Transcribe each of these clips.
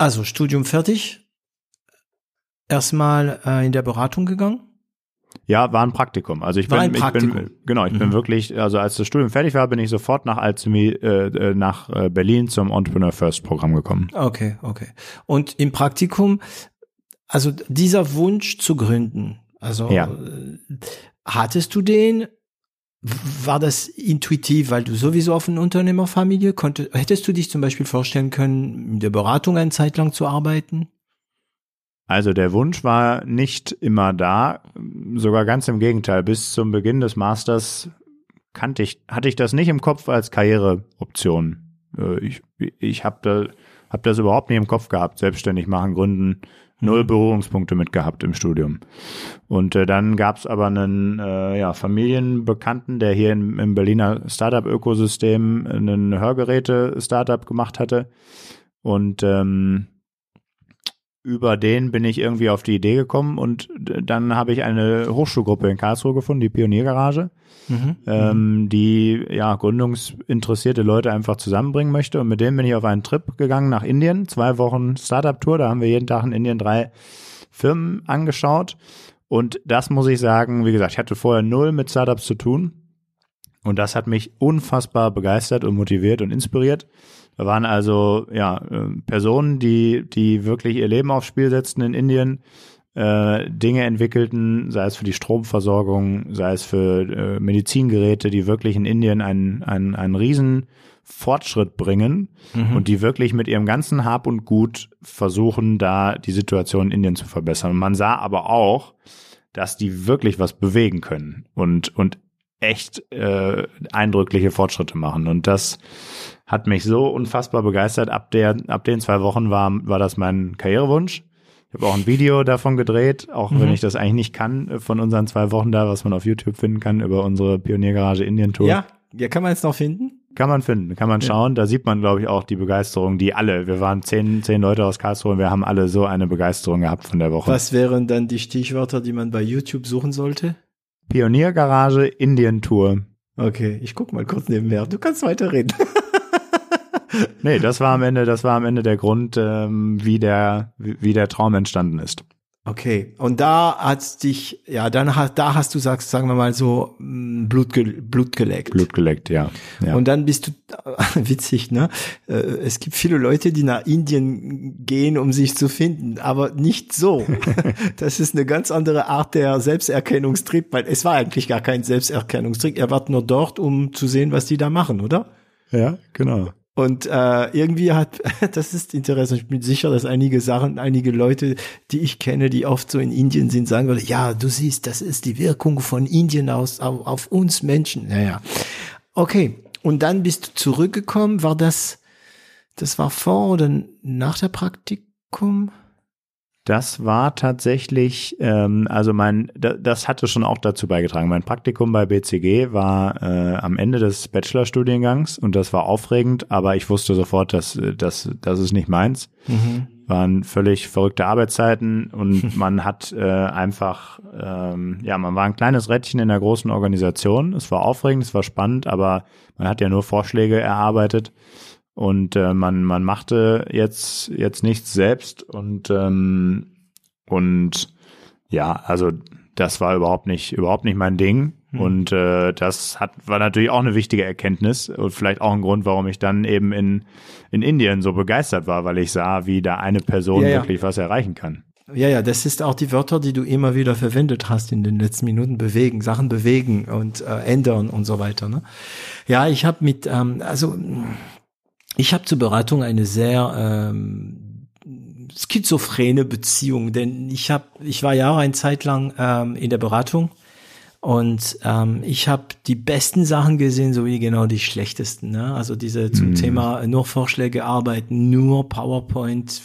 Also Studium fertig. Erstmal äh, in der Beratung gegangen. Ja, war ein Praktikum. Also ich War bin, ein ich Praktikum. bin genau, ich bin Mhm. wirklich, also als das Studium fertig war, bin ich sofort nach Alzumi äh, äh, nach äh, Berlin zum Entrepreneur First Programm gekommen. Okay, okay. Und im Praktikum, also dieser Wunsch zu gründen, also Ja. äh, hattest du den? War das intuitiv, weil du sowieso auf eine Unternehmerfamilie konnte? Hättest du dich zum Beispiel vorstellen können, in der Beratung eine Zeit lang zu arbeiten? Also der Wunsch war nicht immer da, sogar ganz im Gegenteil. Bis zum Beginn des Masters kannte ich, hatte ich das nicht im Kopf als Karriereoption. Äh, Ich, ich habe da, hab das überhaupt nicht im Kopf gehabt, selbstständig machen, gründen, null Berührungspunkte mit gehabt im Studium. Und äh, dann gab es aber einen äh, ja, Familienbekannten, der hier im, im Berliner Startup-Ökosystem einen Hörgeräte-Startup gemacht hatte. Und ähm, über den bin ich irgendwie auf die Idee gekommen und dann habe ich eine Hochschulgruppe in Karlsruhe gefunden, die Pioniergarage, Mhm. ähm, die ja gründungsinteressierte Leute einfach zusammenbringen möchte. Und mit dem bin ich auf einen Trip gegangen nach Indien, zwei Wochen Startup-Tour, da haben wir jeden Tag in Indien drei Firmen angeschaut. Und das muss ich sagen, wie gesagt, ich hatte vorher null mit Startups zu tun. Und das hat mich unfassbar begeistert und motiviert und inspiriert. Da waren also ja äh, Personen, die die wirklich ihr Leben aufs Spiel setzten in Indien, äh, Dinge entwickelten, sei es für die Stromversorgung, sei es für äh, Medizingeräte, die wirklich in Indien einen einen einen riesen Fortschritt bringen Mhm. und die wirklich mit ihrem ganzen Hab und Gut versuchen, da die Situation in Indien zu verbessern. Und man sah aber auch, dass die wirklich was bewegen können und und echt äh, eindrückliche Fortschritte machen. Und das hat mich so unfassbar begeistert. Ab der, ab den zwei Wochen war, war das mein Karrierewunsch. Ich habe auch ein Video davon gedreht, auch wenn Mhm. ich das eigentlich nicht kann, äh, von unseren zwei Wochen da, was man auf YouTube finden kann, über unsere Pioniergarage Indien Tour. Ja, ja, kann man es noch finden? Kann man finden, kann man Ja. schauen. Da sieht man, glaube ich, auch die Begeisterung, die alle, wir waren zehn, zehn Leute aus Karlsruhe und wir haben alle so eine Begeisterung gehabt von der Woche. Was wären dann die Stichwörter, die man bei YouTube suchen sollte? Pioniergarage Indien Tour. Okay, ich guck mal kurz nebenher. Du kannst weiterreden. Nee, das war am Ende, das war am Ende der Grund, ähm, wie der, wie, wie der Traum entstanden ist. Okay, und da hat's dich, ja, dann hast, da hast du sagst, sagen wir mal so, mh, Blut, Blut geleckt. Blut geleckt, ja. ja. Und dann bist du, witzig, ne? Äh, Es gibt viele Leute, die nach Indien gehen, um sich zu finden, aber nicht so. Das ist eine ganz andere Art der Selbsterkennungstrick, weil es war eigentlich gar kein Selbsterkennungstrick. Er war nur dort, um zu sehen, was die da machen, oder? ja, genau. Und äh, irgendwie hat, das ist interessant, ich bin sicher, dass einige Sachen, einige Leute, die ich kenne, die oft so in Indien sind, sagen würden, ja, du siehst, das ist die Wirkung von Indien aus, auf, auf uns Menschen. Naja. Okay, und dann bist du zurückgekommen, war das, das war vor oder nach der Praktikum? Das war tatsächlich, ähm, also mein, da, das hatte schon auch dazu beigetragen. Mein Praktikum bei BCG war äh, am Ende des Bachelorstudiengangs und das war aufregend, aber ich wusste sofort, dass äh, das, das ist nicht meins. Mhm. Waren völlig verrückte Arbeitszeiten und man hat äh, einfach, ähm, ja, man war ein kleines Rädchen in der großen Organisation. Es war aufregend, es war spannend, aber man hat ja nur Vorschläge erarbeitet und äh, man man machte jetzt jetzt nichts selbst und ähm, und ja also das war überhaupt nicht überhaupt nicht mein Ding Hm. und äh, das hat war natürlich auch eine wichtige Erkenntnis und vielleicht auch ein Grund warum ich dann eben in in Indien so begeistert war weil ich sah wie da eine Person Ja, ja. wirklich was erreichen kann Ja, ja, das ist auch die Wörter, die du immer wieder verwendet hast in den letzten Minuten. Bewegen, Sachen bewegen und äh, ändern und so weiter. Ne? Ja, ich habe mit, ähm, also ich habe zur Beratung eine sehr ähm, schizophrene Beziehung, denn ich habe, ich war ja auch eine Zeit lang ähm, in der Beratung Und ähm, ich habe die besten Sachen gesehen, sowie genau die schlechtesten. Ne? Also diese zum mm. Thema nur Vorschläge arbeiten, nur PowerPoint,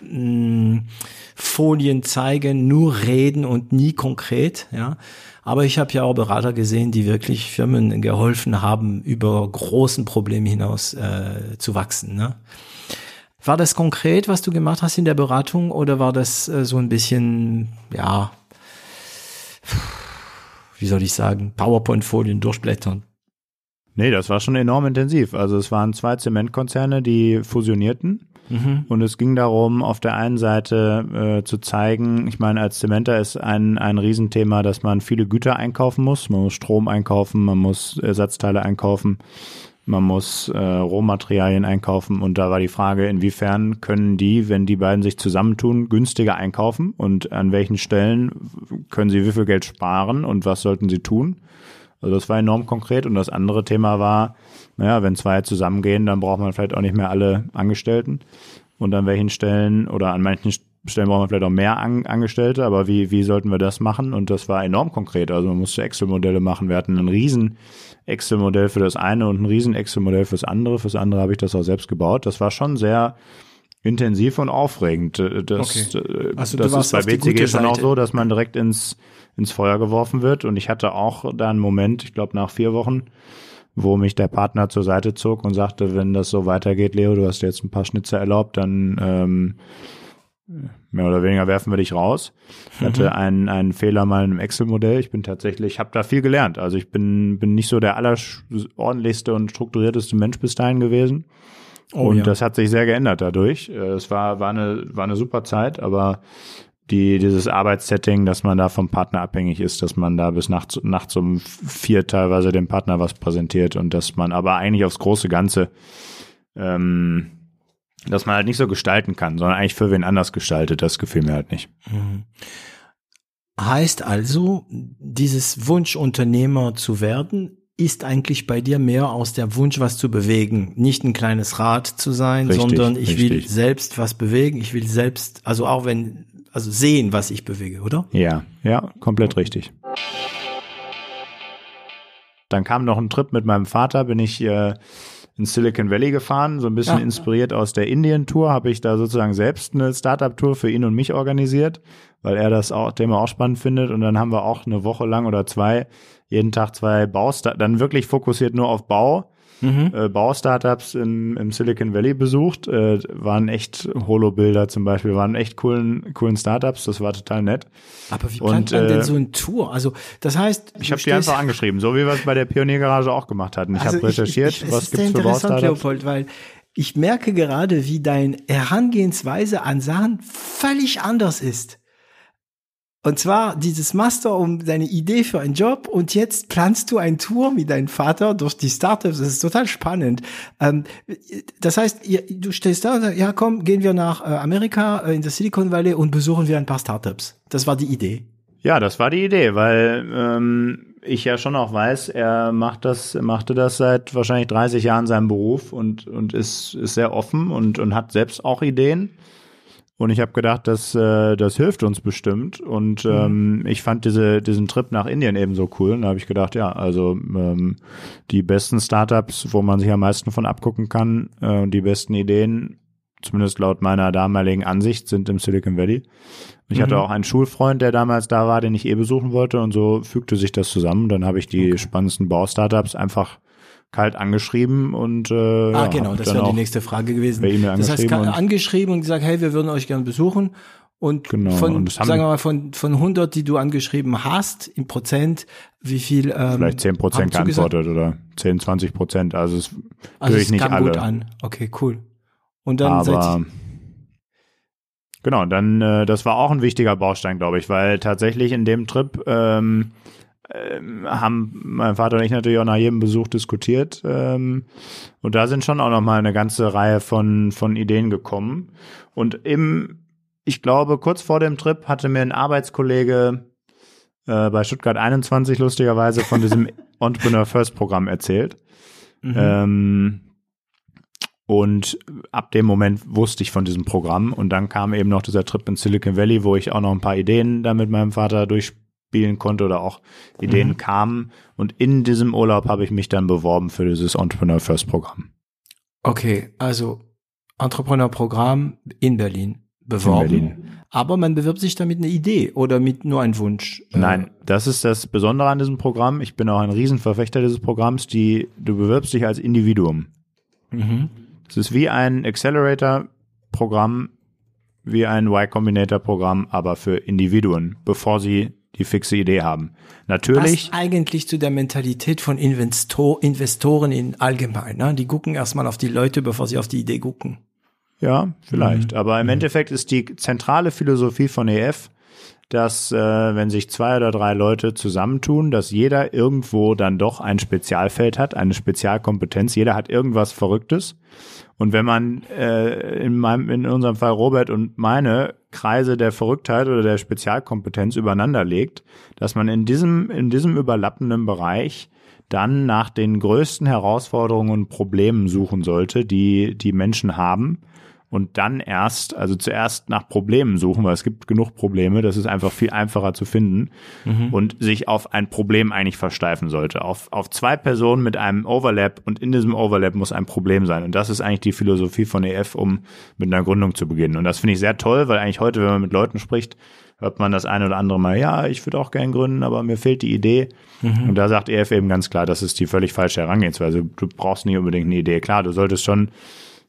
mh, mm, Folien zeigen, nur reden und nie konkret. Ja, aber ich habe ja auch Berater gesehen, die wirklich Firmen geholfen haben, über großen Probleme hinaus äh, zu wachsen. Ne? War das konkret, was du gemacht hast in der Beratung, oder war das äh, so ein bisschen, ja? wie soll ich sagen, PowerPoint-Folien durchblättern. Nee, das war schon enorm intensiv. Also es waren zwei Zementkonzerne, die fusionierten. Mhm. Und es ging darum, auf der einen Seite äh, zu zeigen, ich meine, als Zementer ist ein, ein Riesenthema, dass man viele Güter einkaufen muss. Man muss Strom einkaufen, man muss Ersatzteile einkaufen man muss äh, Rohmaterialien einkaufen und da war die Frage, inwiefern können die, wenn die beiden sich zusammentun, günstiger einkaufen und an welchen Stellen können sie wie viel Geld sparen und was sollten sie tun? Also das war enorm konkret und das andere Thema war, naja, wenn zwei zusammengehen, dann braucht man vielleicht auch nicht mehr alle Angestellten und an welchen Stellen oder an manchen Stellen braucht man vielleicht auch mehr An Angestellte, aber wie, wie sollten wir das machen? Und das war enorm konkret. Also man musste Excel-Modelle machen. Wir hatten einen riesen Excel-Modell für das eine und ein riesen Excel-Modell fürs andere. Fürs andere habe ich das auch selbst gebaut. Das war schon sehr intensiv und aufregend. Äh, das, okay. Äh, also das ist bei BCG schon auch so, dass man direkt ins, ins Feuer geworfen wird. Und ich hatte auch da einen Moment, ich glaube nach vier Wochen, wo mich der Partner zur Seite zog und sagte, wenn das so weitergeht, Leo, du hast jetzt ein paar Schnitzer erlaubt, dann ähm, mehr oder weniger werfen wir dich raus. Ich hatte mhm. einen, einen Fehler mal im Excel-Modell. Ich bin tatsächlich, habe da viel gelernt. Also ich bin, bin nicht so der allerordentlichste und strukturierteste Mensch bis dahin gewesen. Oh, und ja. das hat sich sehr geändert dadurch. Äh, es war, war, eine, war eine super Zeit, aber die, dieses Arbeitssetting, dass man da vom Partner abhängig ist, dass man da bis nachts, nachts um vier teilweise dem Partner was präsentiert und dass man aber eigentlich aufs große Ganze ähm, dass man halt nicht so gestalten kann, sondern eigentlich für wen anders gestaltet, das gefiel mir halt nicht. Mhm. Heißt also, dieses Wunsch Unternehmer zu werden, ist eigentlich bei dir mehr aus der Wunsch, was zu bewegen, nicht ein kleines Rad zu sein, richtig, sondern ich richtig. will selbst was bewegen, ich will selbst, also auch wenn, also sehen, was ich bewege, oder? Ja, ja, komplett richtig. Dann kam noch ein Trip mit meinem Vater, bin ich äh, in Silicon Valley gefahren, so ein bisschen ja. inspiriert aus der Indien-Tour, habe ich da sozusagen selbst eine Startup-Tour für ihn und mich organisiert, weil er das auch, Thema auch spannend findet. Und dann haben wir auch eine Woche lang oder zwei, jeden Tag zwei Baustart, dann wirklich fokussiert nur auf Bau mhm. äh, Baustartups im, im Silicon Valley besucht, äh, waren echt Holo-Bilder zum Beispiel, waren echt coolen, coolen Startups, das war total nett. Aber wie plant man denn äh, so ein Tour? Also das heißt, ich habe die einfach angeschrieben, so wie wir es bei der Pioniergarage auch gemacht hatten. Ich also habe recherchiert, ich, ich, was gibt's für Baustartups. Leopold, weil ich merke gerade, wie deine Herangehensweise an Sachen völlig anders ist. Und zwar dieses Master um deine Idee für einen Job und jetzt planst du ein Tour mit deinem Vater durch die Startups. Das ist total spannend. Ähm, das heißt, du stehst da und sagst, ja komm, gehen wir nach äh, Amerika äh, in das Silicon Valley und besuchen wir ein paar Startups. Das war die Idee. Ja, das war die Idee, weil ähm, ich ja schon auch weiß, er macht das, machte das seit wahrscheinlich 30 Jahren seinem Beruf und, und ist, ist sehr offen und, und hat selbst auch Ideen. Und ich habe gedacht, das, äh, das hilft uns bestimmt. Und mhm. ähm, ich fand diese, diesen Trip nach Indien eben so cool. Und da habe ich gedacht, ja, also ähm, die besten Startups, wo man sich am meisten von abgucken kann, äh, die besten Ideen, zumindest laut meiner damaligen Ansicht, sind im Silicon Valley. Ich mhm. hatte auch einen Schulfreund, der damals da war, den ich eh besuchen wollte. Und so fügte sich das zusammen. Dann habe ich die okay. spannendsten Baustartups einfach kalt angeschrieben und äh, ah genau, das wäre die nächste Frage gewesen. E das heißt, angeschrieben und gesagt, hey, wir würden euch gerne besuchen und genau, von und sagen wir mal von von 100, die du angeschrieben hast, im Prozent, wie viel ähm, vielleicht 10 Prozent geantwortet oder 10, 20 Prozent, also es also es nicht kam alle. gut an. Okay, cool. Und dann Aber Genau, dann äh, das war auch ein wichtiger Baustein, glaube ich, weil tatsächlich in dem Trip ähm, ähm, haben mein Vater und ich natürlich auch nach jedem Besuch diskutiert. Ähm, und da sind schon auch noch mal eine ganze Reihe von, von Ideen gekommen. Und im, ich glaube, kurz vor dem Trip hatte mir ein Arbeitskollege äh, bei Stuttgart 21 lustigerweise von diesem Entrepreneur First Programm erzählt. Mhm. Ähm, und ab dem Moment wusste ich von diesem Programm. Und dann kam eben noch dieser Trip in Silicon Valley, wo ich auch noch ein paar Ideen da mit meinem Vater durch spielen konnte oder auch Ideen mhm. kamen. Und in diesem Urlaub habe ich mich dann beworben für dieses Entrepreneur First Programm. Okay, also Entrepreneur-Programm in Berlin beworben. In Berlin. Aber man bewirbt sich damit eine Idee oder mit nur einem Wunsch. Äh, Nein, das ist das Besondere an diesem Programm. Ich bin auch ein Riesenverfechter dieses Programms. Die, du bewirbst dich als Individuum. Mhm. Es ist wie ein Accelerator-Programm, wie ein Y-Combinator-Programm, aber für Individuen, bevor sie die fixe Idee haben. Natürlich. Passt eigentlich zu der Mentalität von Investor, Investoren in allgemein. Ne? Die gucken erstmal auf die Leute, bevor sie auf die Idee gucken. Ja, vielleicht. Mhm. Aber im mhm. Endeffekt ist die zentrale Philosophie von EF, dass äh, wenn sich zwei oder drei Leute zusammentun, dass jeder irgendwo dann doch ein Spezialfeld hat, eine Spezialkompetenz. Jeder hat irgendwas Verrücktes. Und wenn man äh, in meinem, in unserem Fall Robert und meine Kreise der Verrücktheit oder der Spezialkompetenz übereinander legt, dass man in diesem, in diesem überlappenden Bereich dann nach den größten Herausforderungen und Problemen suchen sollte, die die Menschen haben und dann erst, also zuerst nach Problemen suchen, weil es gibt genug Probleme, das ist einfach viel einfacher zu finden mhm. und sich auf ein Problem eigentlich versteifen sollte. Auf, auf zwei Personen mit einem Overlap und in diesem Overlap muss ein Problem sein. Und das ist eigentlich die Philosophie von EF, um mit einer Gründung zu beginnen. Und das finde ich sehr toll, weil eigentlich heute, wenn man mit Leuten spricht, hört man das eine oder andere Mal, ja, ich würde auch gern gründen, aber mir fehlt die Idee. Mhm. Und da sagt EF eben ganz klar, das ist die völlig falsche Herangehensweise. Du brauchst nicht unbedingt eine Idee. Klar, du solltest schon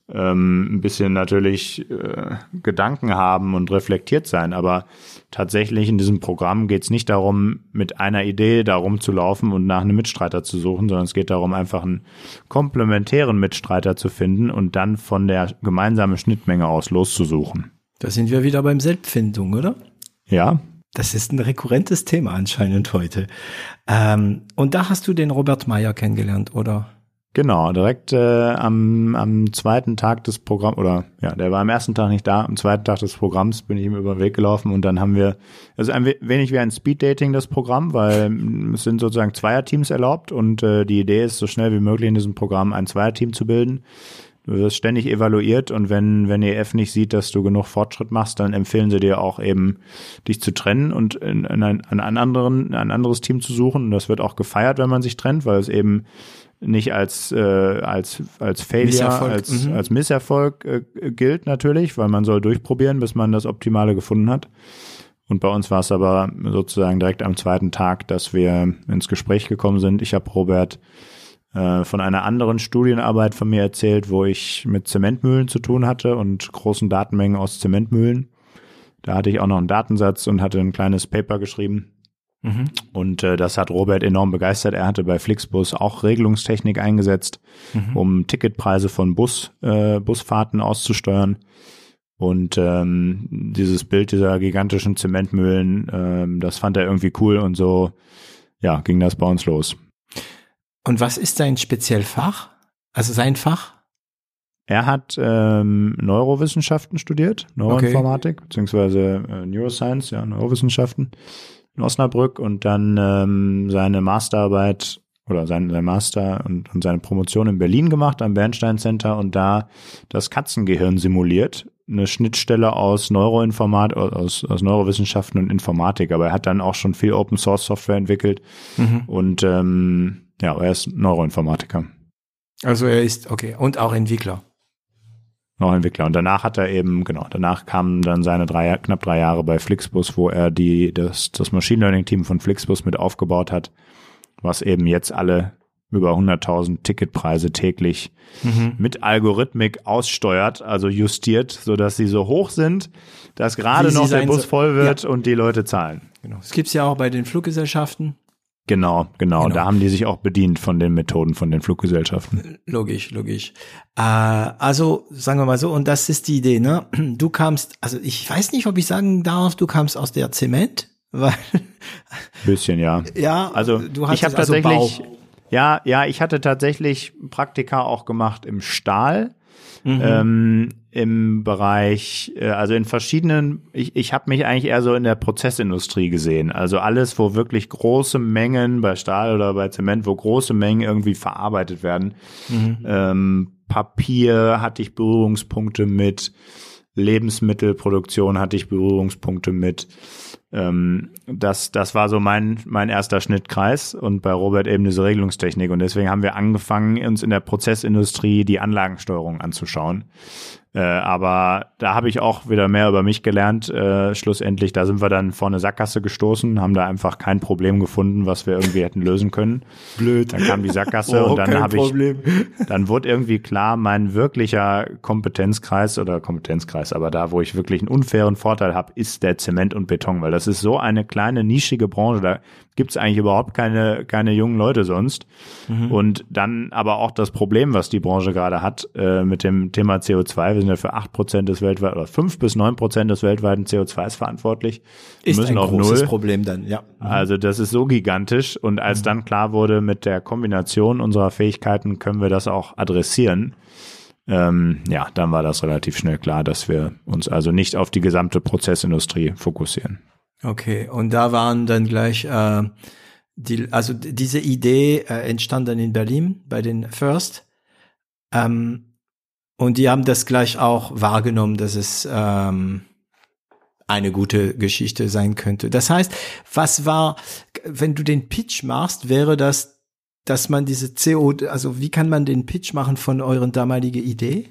ähm, ein bisschen natürlich äh, Gedanken haben und reflektiert sein. Aber tatsächlich in diesem Programm geht es nicht darum, mit einer Idee darum zu laufen und nach einem Mitstreiter zu suchen, sondern es geht darum, einfach einen komplementären Mitstreiter zu finden und dann von der gemeinsamen Schnittmenge aus loszusuchen. Da sind wir wieder beim Selbstfindung, oder? Ja. Das ist ein rekurrentes Thema anscheinend heute. Ähm, und da hast du den Robert Meyer kennengelernt, oder? Genau, direkt äh, am, am zweiten Tag des Programms, oder ja, der war am ersten Tag nicht da, am zweiten Tag des Programms bin ich ihm über den Weg gelaufen und dann haben wir, also ein wenig wie ein Speed-Dating das Programm, weil es sind sozusagen Zweierteams erlaubt und äh, die Idee ist, so schnell wie möglich in diesem Programm ein Zweierteam zu bilden. Du wirst ständig evaluiert und wenn, wenn EF nicht sieht, dass du genug Fortschritt machst, dann empfehlen sie dir auch eben, dich zu trennen und in, in ein, ein, anderen, ein anderes Team zu suchen. Und das wird auch gefeiert, wenn man sich trennt, weil es eben nicht als äh, als als Failure, Misserfolg. als mhm. als Misserfolg äh, gilt natürlich, weil man soll durchprobieren, bis man das Optimale gefunden hat. Und bei uns war es aber sozusagen direkt am zweiten Tag, dass wir ins Gespräch gekommen sind. Ich habe Robert äh, von einer anderen Studienarbeit von mir erzählt, wo ich mit Zementmühlen zu tun hatte und großen Datenmengen aus Zementmühlen. Da hatte ich auch noch einen Datensatz und hatte ein kleines Paper geschrieben Mhm. Und äh, das hat Robert enorm begeistert. Er hatte bei Flixbus auch Regelungstechnik eingesetzt, mhm. um Ticketpreise von Bus, äh, Busfahrten auszusteuern. Und ähm, dieses Bild dieser gigantischen Zementmühlen, ähm, das fand er irgendwie cool und so, ja, ging das bei uns los. Und was ist sein Speziellfach? Also sein Fach? Er hat ähm, Neurowissenschaften studiert, Neuroinformatik, okay. beziehungsweise äh, Neuroscience, ja, Neurowissenschaften in Osnabrück und dann ähm, seine Masterarbeit oder sein, sein Master und, und seine Promotion in Berlin gemacht am Bernstein Center und da das Katzengehirn simuliert. Eine Schnittstelle aus Neuroinformat, aus, aus Neurowissenschaften und Informatik, aber er hat dann auch schon viel Open Source Software entwickelt mhm. und ähm, ja, er ist Neuroinformatiker. Also er ist, okay, und auch Entwickler noch Entwickler. Und danach hat er eben, genau, danach kamen dann seine drei, knapp drei Jahre bei Flixbus, wo er die, das, das Machine Learning Team von Flixbus mit aufgebaut hat, was eben jetzt alle über 100.000 Ticketpreise täglich mhm. mit Algorithmik aussteuert, also justiert, so dass sie so hoch sind, dass gerade noch der Bus voll wird ja. und die Leute zahlen. Genau. Das gibt's ja auch bei den Fluggesellschaften. Genau, genau, genau. Da haben die sich auch bedient von den Methoden von den Fluggesellschaften. Logisch, logisch. Äh, also sagen wir mal so, und das ist die Idee, ne? Du kamst, also ich weiß nicht, ob ich sagen darf, du kamst aus der Zement, weil bisschen ja. Ja, also du hast ich habe also tatsächlich, Bau. Ja, ja, ich hatte tatsächlich Praktika auch gemacht im Stahl. Mhm. Ähm, im Bereich, äh, also in verschiedenen, ich, ich habe mich eigentlich eher so in der Prozessindustrie gesehen. Also alles, wo wirklich große Mengen bei Stahl oder bei Zement, wo große Mengen irgendwie verarbeitet werden. Mhm. Ähm, Papier hatte ich Berührungspunkte mit, Lebensmittelproduktion hatte ich Berührungspunkte mit. Ähm, das, das war so mein, mein erster Schnittkreis und bei Robert eben diese Regelungstechnik. Und deswegen haben wir angefangen, uns in der Prozessindustrie die Anlagensteuerung anzuschauen. Äh, aber da habe ich auch wieder mehr über mich gelernt. Äh, schlussendlich, da sind wir dann vor eine Sackgasse gestoßen, haben da einfach kein Problem gefunden, was wir irgendwie hätten lösen können. Blöd. Dann kam die Sackgasse Oh, und dann habe ich, dann wurde irgendwie klar, mein wirklicher Kompetenzkreis oder Kompetenzkreis, aber da, wo ich wirklich einen unfairen Vorteil habe, ist der Zement und Beton, weil das ist so eine kleine nischige Branche, da gibt's eigentlich überhaupt keine, keine jungen Leute sonst. Und dann aber auch das Problem, was die Branche gerade hat äh, mit dem Thema CO2. Wir sind ja für acht Prozent des weltweiten oder fünf bis neun Prozent des weltweiten CO2s verantwortlich. Ist ein großes null. Problem dann, ja. Also das ist so gigantisch und als dann klar wurde, mit der Kombination unserer Fähigkeiten können wir das auch adressieren, ähm, ja, dann war das relativ schnell klar, dass wir uns also nicht auf die gesamte Prozessindustrie fokussieren. Okay, und da waren dann gleich äh, die, also diese Idee äh, entstand dann in Berlin bei den First. Ähm, und die haben das gleich auch wahrgenommen, dass es ähm, eine gute Geschichte sein könnte. Das heißt, was war, wenn du den Pitch machst, wäre das, dass man diese CO, also wie kann man den Pitch machen von euren damaligen Idee?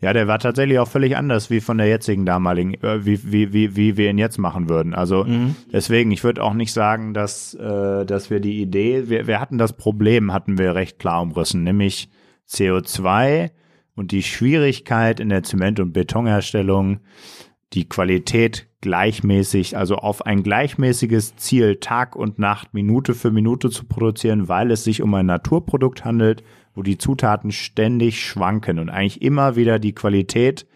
Ja, der war tatsächlich auch völlig anders wie von der jetzigen damaligen, äh, wie, wie, wie, wie wir ihn jetzt machen würden. Also deswegen, ich würde auch nicht sagen, dass, äh, dass wir die Idee, wir, wir hatten das Problem, hatten wir recht klar umrissen, nämlich CO2 und die Schwierigkeit in der Zement- und Betonherstellung, die Qualität gleichmäßig, also auf ein gleichmäßiges Ziel Tag und Nacht, Minute für Minute zu produzieren, weil es sich um ein Naturprodukt handelt, wo die Zutaten ständig schwanken und eigentlich immer wieder die Qualität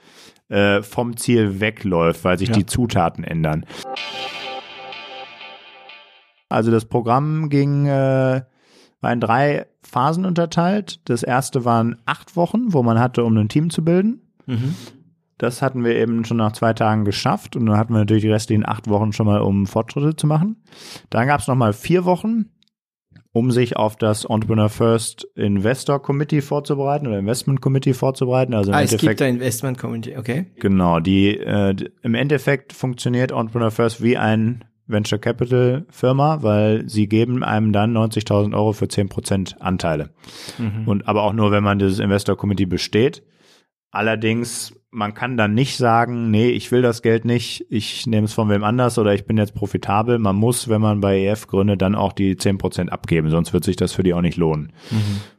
äh, vom Ziel wegläuft, weil sich Ja. die Zutaten ändern. Also das Programm ging, äh, war in drei Phasen unterteilt. Das erste waren acht Wochen, wo man hatte, um ein Team zu bilden. Das hatten wir eben schon nach zwei Tagen geschafft und dann hatten wir natürlich die restlichen acht Wochen schon mal, um Fortschritte zu machen. Dann gab es nochmal vier Wochen, um sich auf das Entrepreneur First Investor Committee vorzubereiten oder Investment Committee vorzubereiten. Also im Ah, es Endeffekt gibt ein Investment Community, okay. Genau, die äh, d- im Endeffekt funktioniert Entrepreneur First wie ein Venture Capital Firma, weil sie geben einem dann 90.000 Euro für 10% Anteile. Und aber auch nur, wenn man dieses Investor Committee besteht. Allerdings, man kann dann nicht sagen, nee, ich will das Geld nicht, ich nehme es von wem anders oder ich bin jetzt profitabel. Man muss, wenn man bei EF gründet, dann auch die 10% abgeben, sonst wird sich das für die auch nicht lohnen.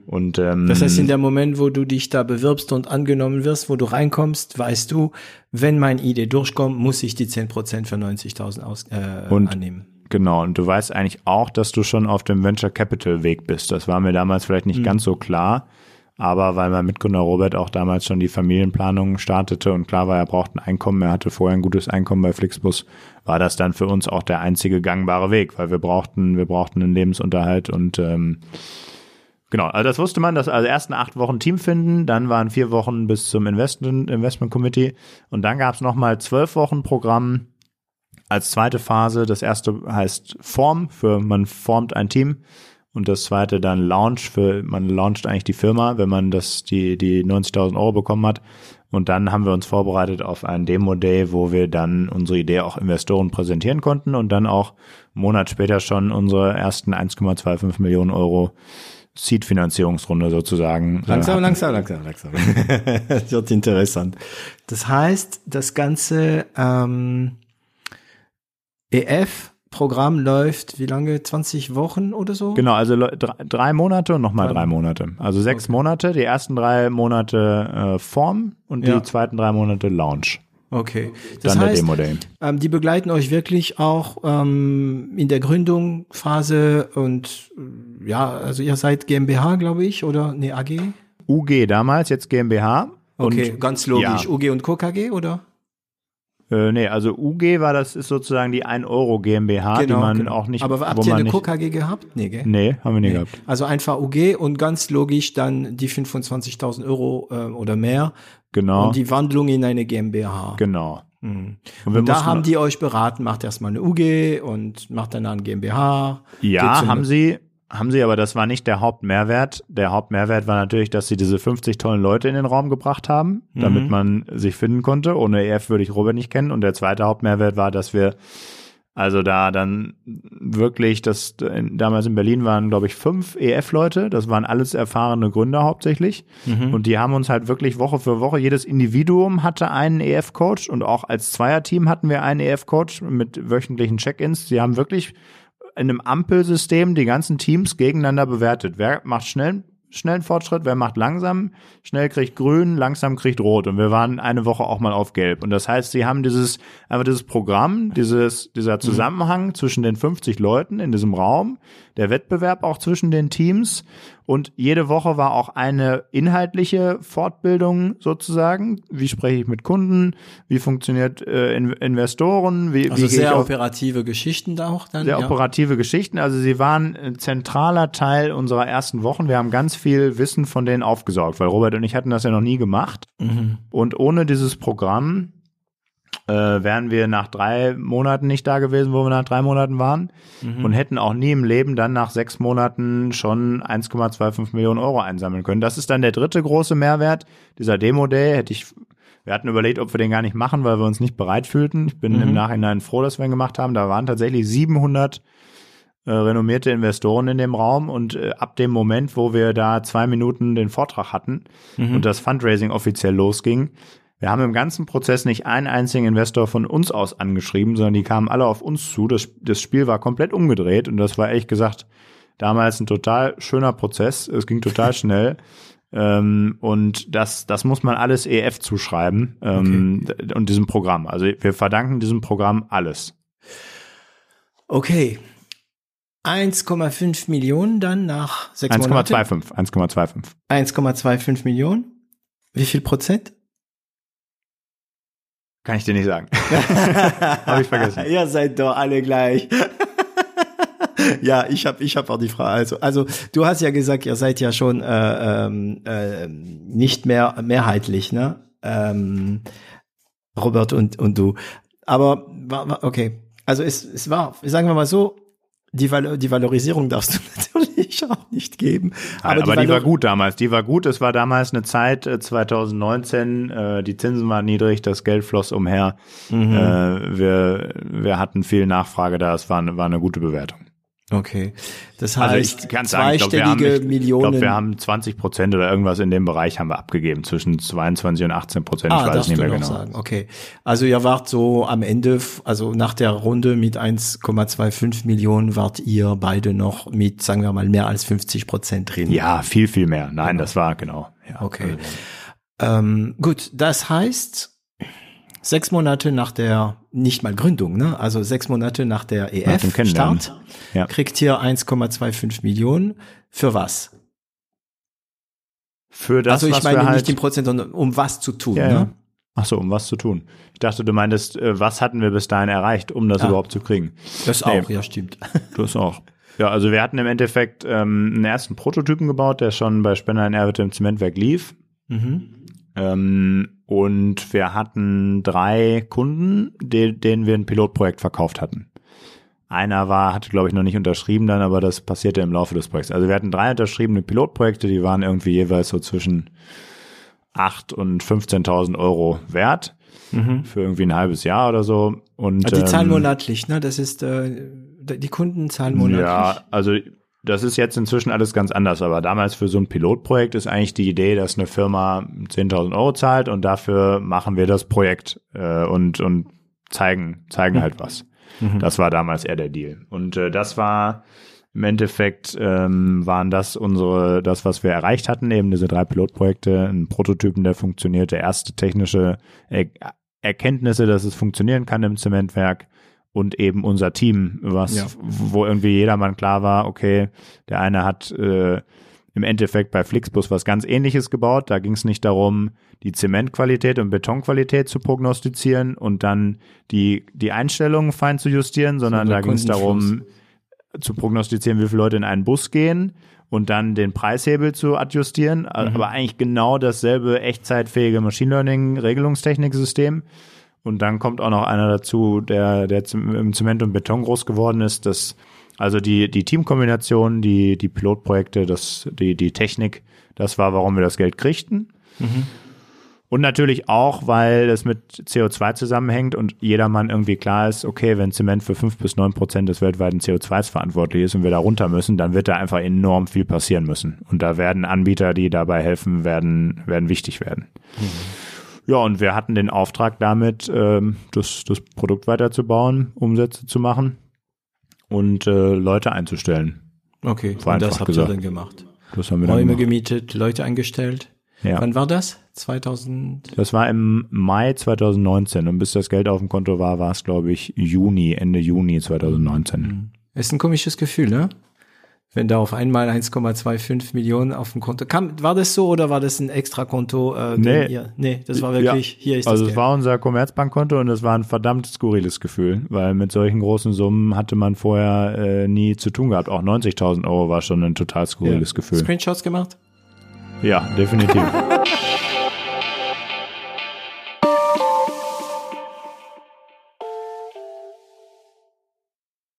Und ähm, Das heißt, in dem Moment, wo du dich da bewirbst und angenommen wirst, wo du reinkommst, weißt du, wenn meine Idee durchkommt, muss ich die 10% für 90.000 aus, äh, Und- annehmen. Genau, und du weißt eigentlich auch, dass du schon auf dem Venture Capital Weg bist. Das war mir damals vielleicht nicht ganz so klar, aber weil mein Mitgründer Robert auch damals schon die Familienplanung startete und klar war, er braucht ein Einkommen, er hatte vorher ein gutes Einkommen bei Flixbus, war das dann für uns auch der einzige gangbare Weg, weil wir brauchten, wir brauchten einen Lebensunterhalt und ähm, Genau, also das wusste man, dass also ersten acht Wochen Team finden, dann waren vier Wochen bis zum Investment, Investment Committee und dann gab es nochmal zwölf Wochen Programm als zweite Phase. Das erste heißt Form, für man formt ein Team und das zweite dann Launch, für man launcht eigentlich die Firma, wenn man das die die 90.000 Euro bekommen hat. Und dann haben wir uns vorbereitet auf einen Demo-Day, wo wir dann unsere Idee auch Investoren präsentieren konnten und dann auch einen Monat später schon unsere ersten 1,25 Millionen Euro Seed-Finanzierungsrunde sozusagen. äh, Langsam, hatten. langsam, langsam, langsam. das wird interessant. Das heißt, das ganze ähm, EF-Programm läuft wie lange? 20 Wochen oder so? Genau, also drei, drei Monate und nochmal Drei- Monate. Also sechs Monate, die ersten drei Monate äh, Form und Ja. die zweiten drei Monate Launch. Okay. Das Dann der heißt, Demo-Day. ähm, die begleiten euch wirklich auch ähm, in der Gründungsphase und äh, ja, also ihr seid GmbH, glaube ich, oder nee, AG? UG damals, jetzt GmbH. Okay, Und, ganz logisch. Ja. UG und Co. KG, oder? Äh, nee, also UG war das, ist sozusagen die 1 Euro GmbH, die man auch nicht, Genau, Aber habt ihr eine nicht, Co. KG gehabt? Nee, gell? Nee, haben wir nie gehabt. Also einfach UG und ganz logisch dann die 25.000 Euro äh, oder mehr Genau, und die Wandlung in eine GmbH. genau. Mhm. Und Und da haben die euch beraten, macht erstmal eine UG und macht dann eine GmbH. Ja, haben sie, haben sie, aber das war nicht der Hauptmehrwert. Der Hauptmehrwert war natürlich, dass sie diese 50 tollen Leute in den Raum gebracht haben, damit Mhm. man sich finden konnte. Ohne EF würde ich Robert nicht kennen. Und der zweite Hauptmehrwert war, dass wir Also da dann wirklich, das damals in Berlin waren, glaube ich, fünf EF-Leute. Das waren alles erfahrene Gründer hauptsächlich. Mhm. Und die haben uns halt wirklich Woche für Woche, jedes Individuum hatte einen EF-Coach und auch als Zweierteam hatten wir einen EF-Coach mit wöchentlichen Check-ins. Sie haben wirklich in einem Ampelsystem die ganzen Teams gegeneinander bewertet. Wer macht schnell schnellen Fortschritt, wer macht langsam, schnell kriegt grün, langsam kriegt rot. Und wir waren eine Woche auch mal auf gelb. Und das heißt, sie haben dieses, einfach dieses Programm, dieses, dieser mhm. Zusammenhang mhm. zwischen den 50 Leuten in diesem Raum, der Wettbewerb auch zwischen den Teams und jede Woche war auch eine inhaltliche Fortbildung sozusagen. Wie spreche ich mit Kunden? Wie funktioniert äh, in Investoren? Wie, also wie sehr operative Geschichten da auch dann? Sehr ja. operative Geschichten. Also sie waren ein zentraler Teil unserer ersten Wochen. Wir haben ganz viel Wissen von denen aufgesaugt, weil Robert und ich hatten das ja noch nie gemacht. Mhm. Und ohne dieses Programm äh, wären wir nach drei Monaten nicht da gewesen, wo wir nach drei Monaten waren mhm. und hätten auch nie im Leben dann nach sechs Monaten schon 1,25 Millionen Euro einsammeln können. Das ist dann der dritte große Mehrwert. Dieser Demo-Day hätte ich, wir hatten überlegt, ob wir den gar nicht machen, weil wir uns nicht bereit fühlten. Ich bin mhm. im Nachhinein froh, dass wir ihn gemacht haben. Da waren tatsächlich 700 äh, renommierte Investoren in dem Raum und äh, ab dem Moment, wo wir da zwei Minuten den Vortrag hatten mhm. und das Fundraising offiziell losging, wir haben im ganzen Prozess nicht einen einzigen Investor von uns aus angeschrieben, sondern die kamen alle auf uns zu. Das, das Spiel war komplett umgedreht und das war ehrlich gesagt damals ein total schöner Prozess. Es ging total schnell. Ähm, und das, das muss man alles EF zuschreiben ähm, okay. und diesem Programm. Also wir verdanken diesem Programm alles. Okay. 1,5 Millionen dann nach sechs 1, Monaten? 1,25. 1,25. 1,25 Millionen. Wie viel Prozent? Kann ich dir nicht sagen. habe ich vergessen. Ihr seid doch alle gleich. ja, ich habe ich hab auch die Frage. Also, also du hast ja gesagt, ihr seid ja schon äh, ähm, äh, nicht mehr mehrheitlich, ne? Ähm, Robert und, und du. Aber okay. Also es, es war, sagen wir mal so, die, Val die Valorisierung darfst du natürlich auch nicht geben. Aber, aber die, die war gut damals. Die war gut. Es war damals eine Zeit, 2019, äh, äh, die Zinsen waren niedrig, das Geld floss umher. Mhm. Äh, wir, wir hatten viel Nachfrage da. Es war, war eine gute Bewertung. Okay. Das heißt, also ich kann zweistellige sagen, ich glaub, haben, Millionen. Ich glaube, wir haben 20 Prozent oder irgendwas in dem Bereich haben wir abgegeben, zwischen 22 und 18 Prozent. Ah, ich weiß nicht mehr genau. Sagen. Okay. Also ihr wart so am Ende, also nach der Runde mit 1,25 Millionen wart ihr beide noch mit, sagen wir mal, mehr als 50 Prozent drin. Ja, viel, viel mehr. Nein, genau. das war genau. Ja, okay. Also. Ähm, gut, das heißt, sechs Monate nach der, nicht mal Gründung, ne? also sechs Monate nach der EF-Start, ja. kriegt ihr 1,25 Millionen. Für was? Für das, also ich meine nicht halt, den Prozent, sondern um was zu tun. Ja, ne? Ach so, um was zu tun. Ich dachte, du meintest, äh, was hatten wir bis dahin erreicht, um das ah, überhaupt zu kriegen? Das nee, auch, ja, stimmt. Das auch. Ja, also wir hatten im Endeffekt ähm, einen ersten Prototypen gebaut, der schon bei Spender in Erwitte im Zementwerk lief. Mhm. Ähm, und wir hatten drei Kunden, de denen wir ein Pilotprojekt verkauft hatten. Einer war, hatte glaube ich noch nicht unterschrieben dann, aber das passierte im Laufe des Projekts. Also wir hatten drei unterschriebene Pilotprojekte, die waren irgendwie jeweils so zwischen acht und 15.000 Euro wert mhm. für irgendwie ein halbes Jahr oder so. Und also die zahlen ähm, monatlich, ne? Das ist äh, die Kunden zahlen monatlich. Ja, also das ist jetzt inzwischen alles ganz anders, aber damals für so ein Pilotprojekt ist eigentlich die Idee, dass eine Firma 10.000 Euro zahlt und dafür machen wir das Projekt äh, und, und zeigen, zeigen mhm. halt was. Mhm. Das war damals eher der Deal. Und äh, das war im Endeffekt ähm, waren das unsere, das, was wir erreicht hatten, eben diese drei Pilotprojekte, ein Prototypen, der funktionierte, erste technische er Erkenntnisse, dass es funktionieren kann im Zementwerk und eben unser Team, was, ja. wo irgendwie jedermann klar war, okay, der eine hat äh, im Endeffekt bei Flixbus was ganz ähnliches gebaut. Da ging es nicht darum, die Zementqualität und Betonqualität zu prognostizieren und dann die, die Einstellungen fein zu justieren, sondern da ging es darum, zu prognostizieren, wie viele Leute in einen Bus gehen und dann den Preishebel zu adjustieren. Mhm. Aber eigentlich genau dasselbe echtzeitfähige Machine Learning Regelungstechniksystem. Und dann kommt auch noch einer dazu, der, der im Zement und Beton groß geworden ist. Das, also die, die Teamkombination, die, die Pilotprojekte, das, die, die Technik, das war, warum wir das Geld kriegten. Mhm. Und natürlich auch, weil es mit CO2 zusammenhängt und jedermann irgendwie klar ist, okay, wenn Zement für fünf bis neun Prozent des weltweiten CO2s verantwortlich ist und wir da runter müssen, dann wird da einfach enorm viel passieren müssen. Und da werden Anbieter, die dabei helfen, werden, werden wichtig werden. Mhm. Ja, und wir hatten den Auftrag damit, ähm, das, das Produkt weiterzubauen, Umsätze zu machen und äh, Leute einzustellen. Okay, und das habt gesagt. ihr dann gemacht. Das haben wir Räume dann gemietet, Leute eingestellt. Ja. Wann war das? 2000? Das war im Mai 2019 und bis das Geld auf dem Konto war, war es glaube ich Juni, Ende Juni 2019. Mhm. Ist ein komisches Gefühl, ne? Wenn da auf einmal 1,25 Millionen auf dem Konto kam, war das so oder war das ein Extrakonto? Äh, nee. Ihr? nee, das war wirklich, ja. hier ist Also das es war unser Commerzbankkonto und es war ein verdammt skurriles Gefühl, weil mit solchen großen Summen hatte man vorher äh, nie zu tun gehabt. Auch 90.000 Euro war schon ein total skurriles ja. Gefühl. Screenshots gemacht? Ja, definitiv.